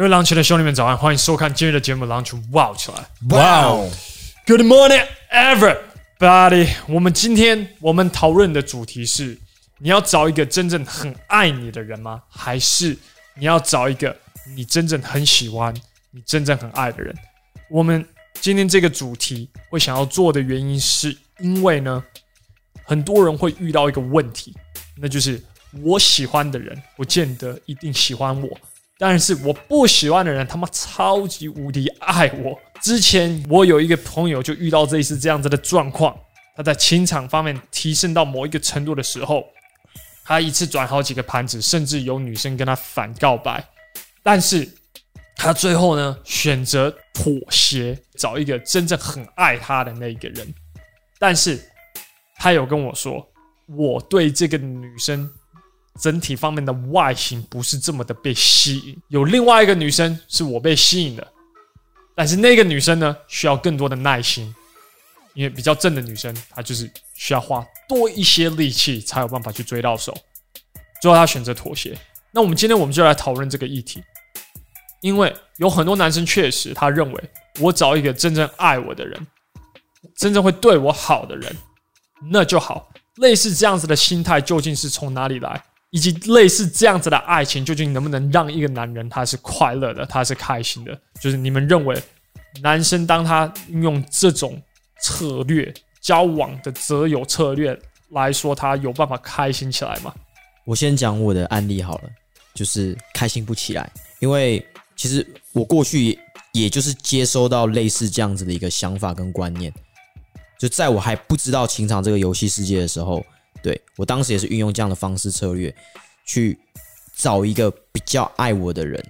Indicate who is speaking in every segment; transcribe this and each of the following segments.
Speaker 1: 各位狼群的兄弟们，早安！欢迎收看今日的节目《狼群哇起
Speaker 2: 来》。，wow
Speaker 1: good morning, everybody！我们今天我们讨论的主题是：你要找一个真正很爱你的人吗？还是你要找一个你真正很喜欢、你真正很爱的人？我们今天这个主题会想要做的原因，是因为呢，很多人会遇到一个问题，那就是我喜欢的人不见得一定喜欢我。但是我不喜欢的人，他妈超级无敌爱我。之前我有一个朋友就遇到这一次这样子的状况，他在情场方面提升到某一个程度的时候，他一次转好几个盘子，甚至有女生跟他反告白，但是他最后呢选择妥协，找一个真正很爱他的那一个人。但是他有跟我说，我对这个女生。整体方面的外形不是这么的被吸引，有另外一个女生是我被吸引的，但是那个女生呢，需要更多的耐心，因为比较正的女生她就是需要花多一些力气才有办法去追到手，最后她选择妥协。那我们今天我们就来讨论这个议题，因为有很多男生确实他认为我找一个真正爱我的人，真正会对我好的人，那就好。类似这样子的心态究竟是从哪里来？以及类似这样子的爱情，究竟能不能让一个男人他是快乐的，他是开心的？就是你们认为，男生当他运用这种策略交往的择友策略来说，他有办法开心起来吗？
Speaker 2: 我先讲我的案例好了，就是开心不起来，因为其实我过去也就是接收到类似这样子的一个想法跟观念，就在我还不知道情场这个游戏世界的时候。对，我当时也是运用这样的方式策略，去找一个比较爱我的人。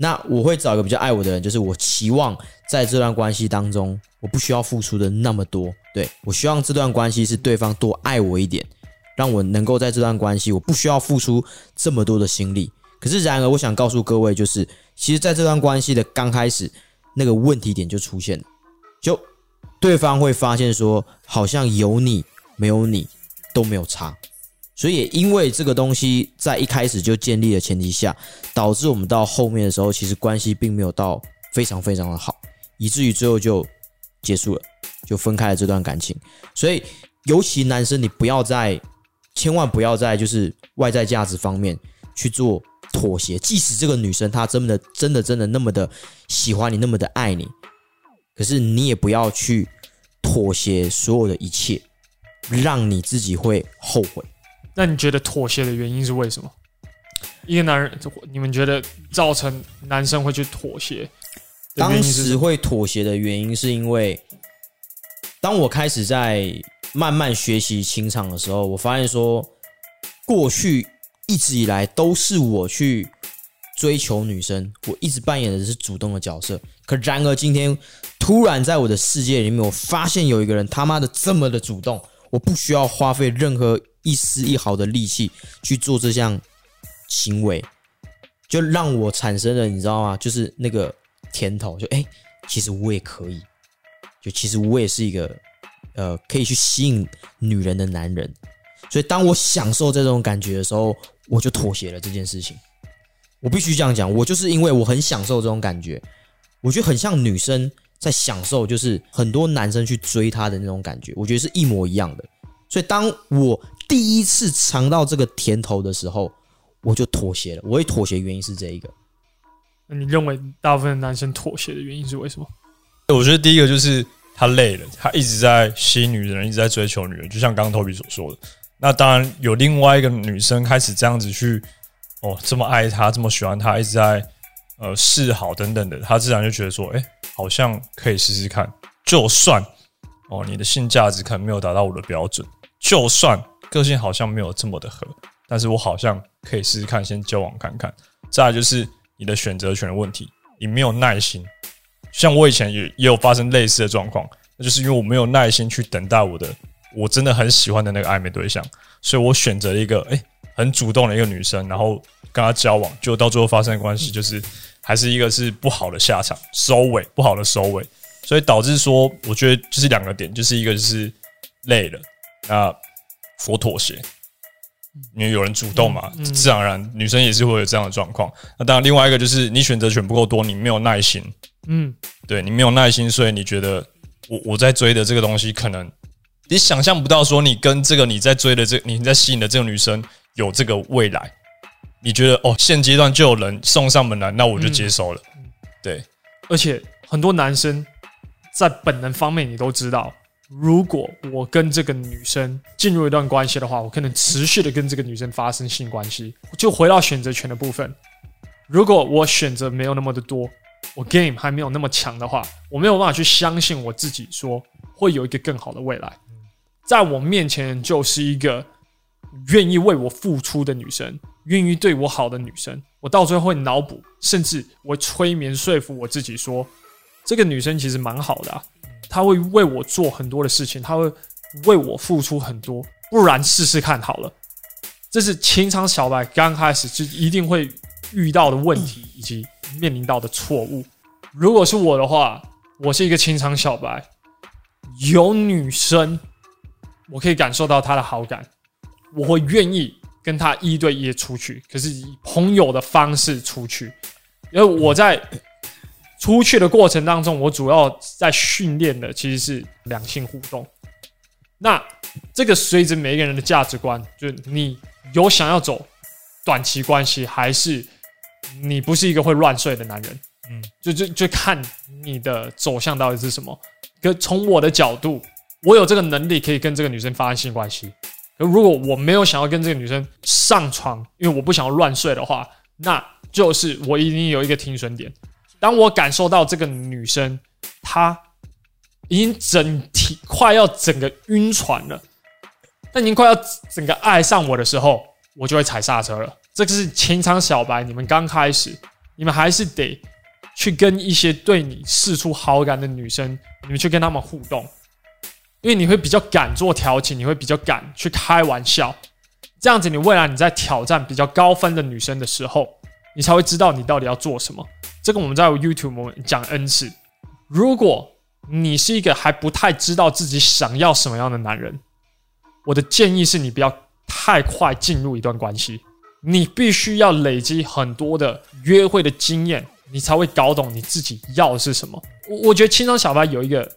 Speaker 2: 那我会找一个比较爱我的人，就是我期望在这段关系当中，我不需要付出的那么多。对，我希望这段关系是对方多爱我一点，让我能够在这段关系，我不需要付出这么多的心力。可是然而，我想告诉各位，就是其实在这段关系的刚开始，那个问题点就出现了，就对方会发现说，好像有你没有你。都没有差，所以也因为这个东西在一开始就建立的前提下，导致我们到后面的时候，其实关系并没有到非常非常的好，以至于最后就结束了，就分开了这段感情。所以，尤其男生，你不要在，千万不要在就是外在价值方面去做妥协，即使这个女生她真的真的真的那么的喜欢你，那么的爱你，可是你也不要去妥协所有的一切。让你自己会后悔。
Speaker 1: 那你觉得妥协的原因是为什么？一个男人，你们觉得造成男生会去妥协？
Speaker 2: 当时会妥协的原因是因为，当我开始在慢慢学习情场的时候，我发现说，过去一直以来都是我去追求女生，我一直扮演的是主动的角色。可然而今天，突然在我的世界里面，我发现有一个人他妈的这么的主动。我不需要花费任何一丝一毫的力气去做这项行为，就让我产生了，你知道吗？就是那个甜头，就哎、其实我也可以，就其实我也是一个呃，可以去吸引女人的男人。所以当我享受这种感觉的时候，我就妥协了这件事情。我必须这样讲，我就是因为我很享受这种感觉，我觉得很像女生。在享受，就是很多男生去追她的那种感觉，我觉得是一模一样的。所以当我第一次尝到这个甜头的时候，我就妥协了。我会妥协原因是这一个。
Speaker 1: 那你认为大部分男生妥协的原因是为什么？
Speaker 3: 我觉得第一个就是他累了，他一直在吸引女人，一直在追求女人，就像刚刚 Toby 所说的。那当然有另外一个女生开始这样子去，哦，这么爱他，这么喜欢他，一直在。呃，示好等等的，他自然就觉得说，哎、好像可以试试看。就算哦，你的性价值可能没有达到我的标准，就算个性好像没有这么的合，但是我好像可以试试看，先交往看看。再来就是你的选择权的问题，你没有耐心。像我以前也也有发生类似的状况，那就是因为我没有耐心去等待我的我真的很喜欢的那个暧昧对象，所以我选择一个哎、很主动的一个女生，然后跟她交往，就到最后发生的关系就是。还是一个是不好的下场，收尾不好的收尾，所以导致说，我觉得就是两个点，就是一个就是累了，那佛妥协，因为有人主动嘛，自然而然女生也是会有这样的状况。那当然，另外一个就是你选择权不够多，你没有耐心。嗯，对你没有耐心，所以你觉得我我在追的这个东西，可能你想象不到，说你跟这个你在追的这你在吸引的这个女生有这个未来。你觉得哦，现阶段就有人送上门来，那我就接受了。对，
Speaker 1: 而且很多男生在本能方面，你都知道。如果我跟这个女生进入一段关系的话，我可能持续的跟这个女生发生性关系。就回到选择权的部分，如果我选择没有那么的多，我 game 还没有那么强的话，我没有办法去相信我自己说会有一个更好的未来。在我面前就是一个愿意为我付出的女生，愿意对我好的女生。我到最后会脑补，甚至我催眠说服我自己说，这个女生其实蛮好的啊。他会为我做很多的事情，她会为我付出很多，不然试试看好了。这是情场小白刚开始就一定会遇到的问题，以及面临到的错误。如果是我的话，我是一个情场小白，有女生，我可以感受到她的好感，我会愿意跟他一对一出去，可是以朋友的方式出去，因为我在。出去的过程当中，我主要在训练的其实是两性互动。那这个随着每一个人的价值观，就是你有想要走短期关系，还是你不是一个会乱睡的男人？嗯，就就就看你的走向到底是什么。可从我的角度，我有这个能力可以跟这个女生发生性关系。如果我没有想要跟这个女生上床，因为我不想要乱睡的话，那就是我一定有一个停损点。当我感受到这个女生，她已经整体快要整个晕船了，她已经快要整个爱上我的时候，我就会踩刹车了。这个是情场小白，你们刚开始，你们还是得去跟一些对你释出好感的女生，你们去跟她们互动，因为你会比较敢做调情，你会比较敢去开玩笑，这样子你未来你在挑战比较高分的女生的时候，你才会知道你到底要做什么。这个我们在 YouTube 讲 N 次。如果你是一个还不太知道自己想要什么样的男人，我的建议是你不要太快进入一段关系，你必须要累积很多的约会的经验，你才会搞懂你自己要的是什么。我我觉得情场小白有一个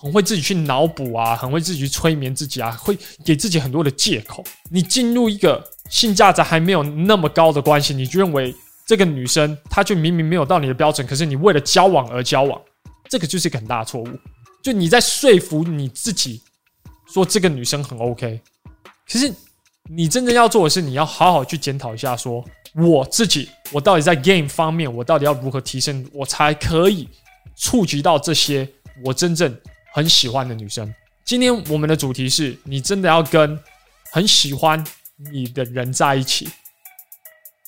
Speaker 1: 很会自己去脑补啊，很会自己去催眠自己啊，会给自己很多的借口。你进入一个性价值还没有那么高的关系，你就认为。这个女生，她就明明没有到你的标准，可是你为了交往而交往，这个就是一个很大的错误。就你在说服你自己，说这个女生很 OK，可是你真正要做的是，你要好好去检讨一下，说我自己，我到底在 game 方面，我到底要如何提升，我才可以触及到这些我真正很喜欢的女生。今天我们的主题是你真的要跟很喜欢你的人在一起，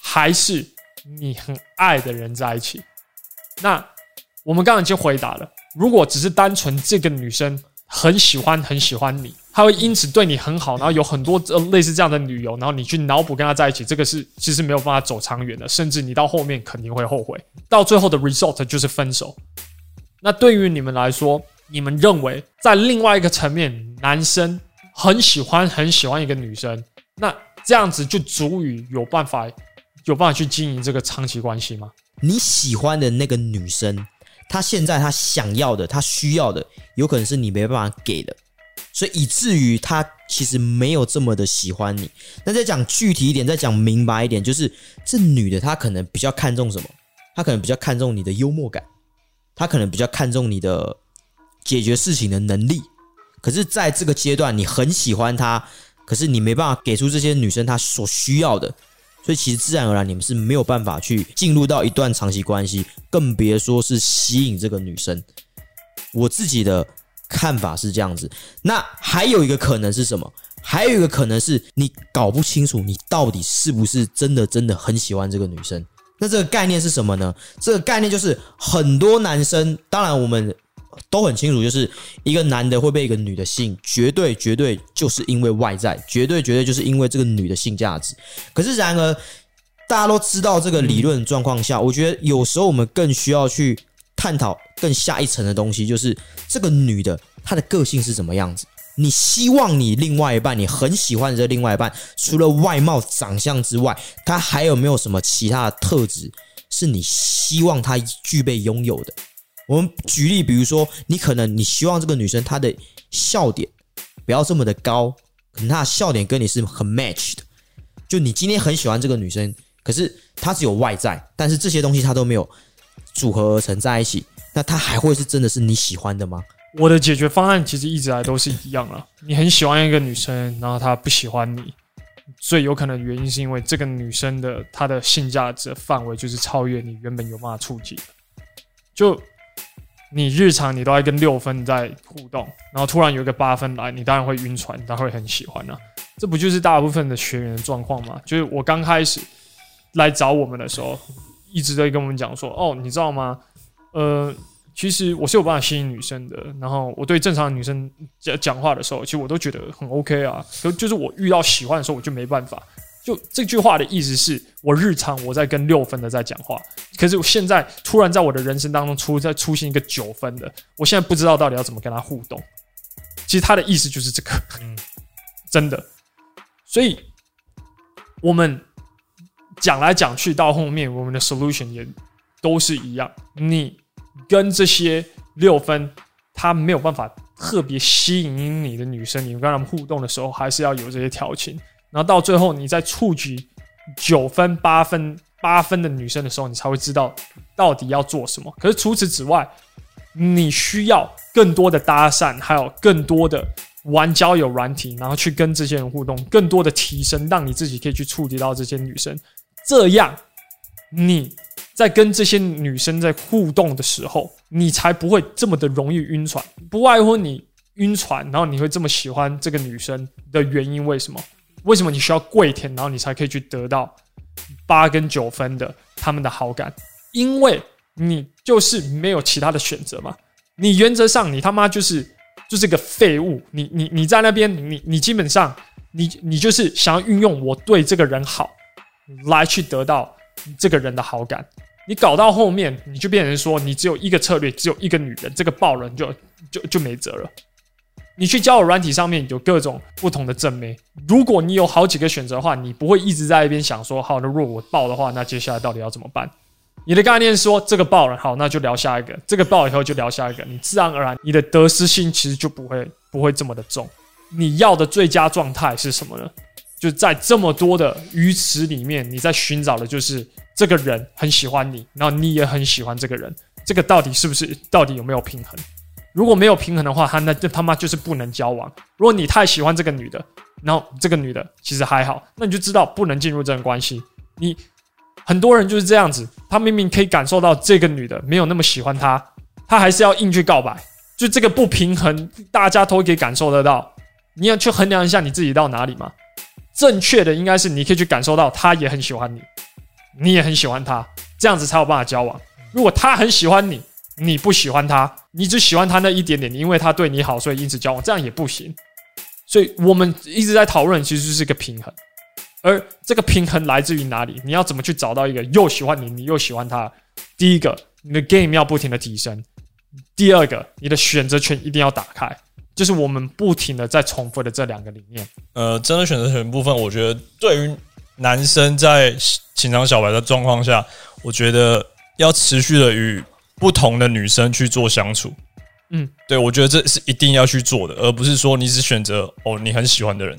Speaker 1: 还是？你很爱的人在一起，那我们刚刚已经回答了。如果只是单纯这个女生很喜欢很喜欢你，她会因此对你很好，然后有很多呃类似这样的理由，然后你去脑补跟她在一起，这个是其实没有办法走长远的，甚至你到后面肯定会后悔，到最后的 result 就是分手。那对于你们来说，你们认为在另外一个层面，男生很喜欢很喜欢一个女生，那这样子就足以有办法。有办法去经营这个长期关系吗？
Speaker 2: 你喜欢的那个女生，她现在她想要的、她需要的，有可能是你没办法给的，所以以至于她其实没有这么的喜欢你。那再讲具体一点，再讲明白一点，就是这女的她可能比较看重什么？她可能比较看重你的幽默感，她可能比较看重你的解决事情的能力。可是，在这个阶段，你很喜欢她，可是你没办法给出这些女生她所需要的。所以其实自然而然，你们是没有办法去进入到一段长期关系，更别说是吸引这个女生。我自己的看法是这样子。那还有一个可能是什么？还有一个可能是你搞不清楚你到底是不是真的真的很喜欢这个女生。那这个概念是什么呢？这个概念就是很多男生，当然我们。都很清楚，就是一个男的会被一个女的吸引，绝对绝对就是因为外在，绝对绝对就是因为这个女的性价值。可是然而，大家都知道这个理论状况下，我觉得有时候我们更需要去探讨更下一层的东西，就是这个女的她的个性是什么样子。你希望你另外一半，你很喜欢的另外一半，除了外貌长相之外，他还有没有什么其他的特质是你希望他具备拥有的？我们举例，比如说，你可能你希望这个女生她的笑点不要这么的高，可能她的笑点跟你是很 match 的。就你今天很喜欢这个女生，可是她只有外在，但是这些东西她都没有组合而成在一起，那她还会是真的是你喜欢的吗？
Speaker 1: 我的解决方案其实一直来都是一样了。你很喜欢一个女生，然后她不喜欢你，最有可能原因是因为这个女生的她的性价值范围就是超越你原本有办法触及的。就你日常你都在跟六分在互动，然后突然有一个八分来，你当然会晕船，当然会很喜欢啊。这不就是大部分的学员的状况吗？就是我刚开始来找我们的时候，一直在跟我们讲说：“哦，你知道吗？呃。”其实我是有办法吸引女生的，然后我对正常的女生讲讲话的时候，其实我都觉得很 OK 啊。可就是我遇到喜欢的时候，我就没办法。就这句话的意思是我日常我在跟六分的在讲话，可是我现在突然在我的人生当中出在出现一个九分的，我现在不知道到底要怎么跟他互动。其实他的意思就是这个，嗯，真的。所以我们讲来讲去到后面，我们的 solution 也都是一样，你。跟这些六分，他没有办法特别吸引你的女生，你跟他们互动的时候，还是要有这些调情。然后到最后，你在触及九分、八分、八分的女生的时候，你才会知道到底要做什么。可是除此之外，你需要更多的搭讪，还有更多的玩交友软体，然后去跟这些人互动，更多的提升，让你自己可以去触及到这些女生。这样，你。在跟这些女生在互动的时候，你才不会这么的容易晕船。不外乎你晕船，然后你会这么喜欢这个女生的原因，为什么？为什么你需要跪舔，然后你才可以去得到八跟九分的他们的好感？因为你就是没有其他的选择嘛。你原则上你他妈就是就是个废物。你你你在那边，你你基本上你你就是想要运用我对这个人好来去得到。这个人的好感，你搞到后面，你就变成说，你只有一个策略，只有一个女人，这个爆人就就就没辙了。你去交友软体上面有各种不同的正妹，如果你有好几个选择的话，你不会一直在一边想说，好，那如果我爆的话，那接下来到底要怎么办？你的概念是说，这个爆了，好，那就聊下一个，这个爆以后就聊下一个，你自然而然，你的得失心其实就不会不会这么的重。你要的最佳状态是什么呢？就在这么多的鱼池里面，你在寻找的就是这个人很喜欢你，然后你也很喜欢这个人，这个到底是不是？到底有没有平衡？如果没有平衡的话，他那就他妈就是不能交往。如果你太喜欢这个女的，然后这个女的其实还好，那你就知道不能进入这段关系。你很多人就是这样子，他明明可以感受到这个女的没有那么喜欢他，他还是要硬去告白，就这个不平衡，大家都可以感受得到。你要去衡量一下你自己到哪里嘛。正确的应该是你可以去感受到他也很喜欢你，你也很喜欢他，这样子才有办法交往。如果他很喜欢你，你不喜欢他，你只喜欢他那一点点，你因为他对你好，所以因此交往，这样也不行。所以我们一直在讨论，其实就是一个平衡。而这个平衡来自于哪里？你要怎么去找到一个又喜欢你，你又喜欢他？第一个，你的 game 要不停的提升；第二个，你的选择权一定要打开。就是我们不停的在重复的这两个理念。呃，
Speaker 3: 真的选择权部分，我觉得对于男生在情场小白的状况下，我觉得要持续的与不同的女生去做相处。嗯，对，我觉得这是一定要去做的，而不是说你只选择哦你很喜欢的人，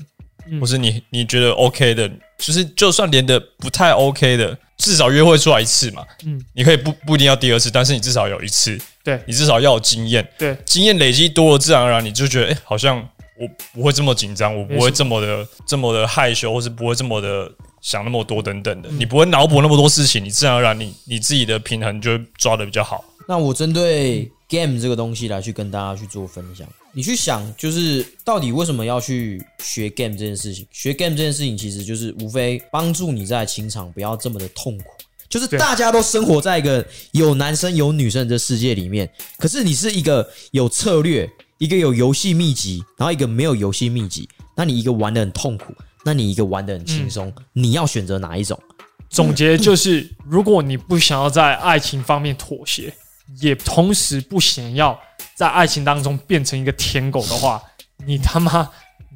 Speaker 3: 嗯、或是你你觉得 OK 的，就是就算连的不太 OK 的，至少约会出来一次嘛。嗯，你可以不不一定要第二次，但是你至少有一次。对，你至少要有经验，对，经验累积多了，自然而然你就觉得，哎、欸，好像我不会这么紧张，我不会这么的这么的害羞，或是不会这么的想那么多等等的，嗯、你不会脑补那么多事情，你自然而然你你自己的平衡就会抓得比较好。
Speaker 2: 那我针对 game 这个东西来去跟大家去做分享，你去想，就是到底为什么要去学 game 这件事情？学 game 这件事情其实就是无非帮助你在情场不要这么的痛苦。就是大家都生活在一个有男生有女生的世界里面，可是你是一个有策略，一个有游戏秘籍，然后一个没有游戏秘籍，那你一个玩的很痛苦，那你一个玩的很轻松，你要选择哪一种？
Speaker 1: 总结就是，如果你不想要在爱情方面妥协，也同时不想要在爱情当中变成一个舔狗的话，你他妈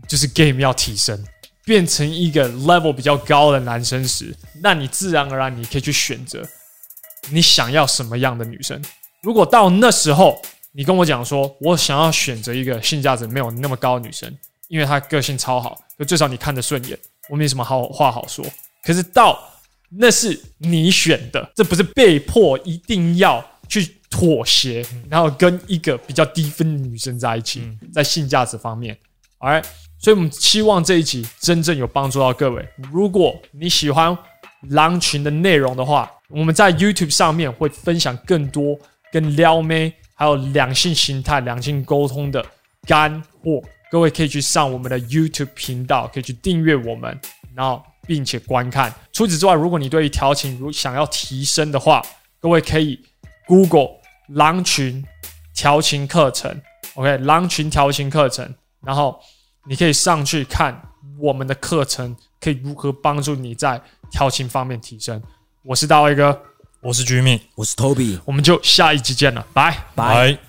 Speaker 1: 就是 game 要提升，变成一个 level 比较高的男生时，那你自然而然你可以去选择你想要什么样的女生。如果到那时候你跟我讲说，我想要选择一个性价值没有那么高的女生，因为他个性超好，就至少你看得顺眼，我没什么好话好说。可是到那是你选的，这不是被迫一定要去妥协，然后跟一个比较低分的女生在一起，在性价值方面。Alright，所以我们期望这一集真正有帮助到各位。如果你喜欢狼群的内容的话，我们在 YouTube 上面会分享更多跟撩妹还有两性形态、两性沟通的干货。各位可以去上我们的 YouTube 频道，可以去订阅我们，然后并且观看。除此之外，如果你对于调情如想要提升的话，各位可以 Google 狼群调情课程，OK，狼群调情课程。然后你可以上去看我们的课程，可以如何帮助你在调情方面提升。我是大卫哥，
Speaker 3: 我是 Jimmy，
Speaker 2: 我是 Toby，
Speaker 1: 我们就下一集见了，拜
Speaker 2: 拜。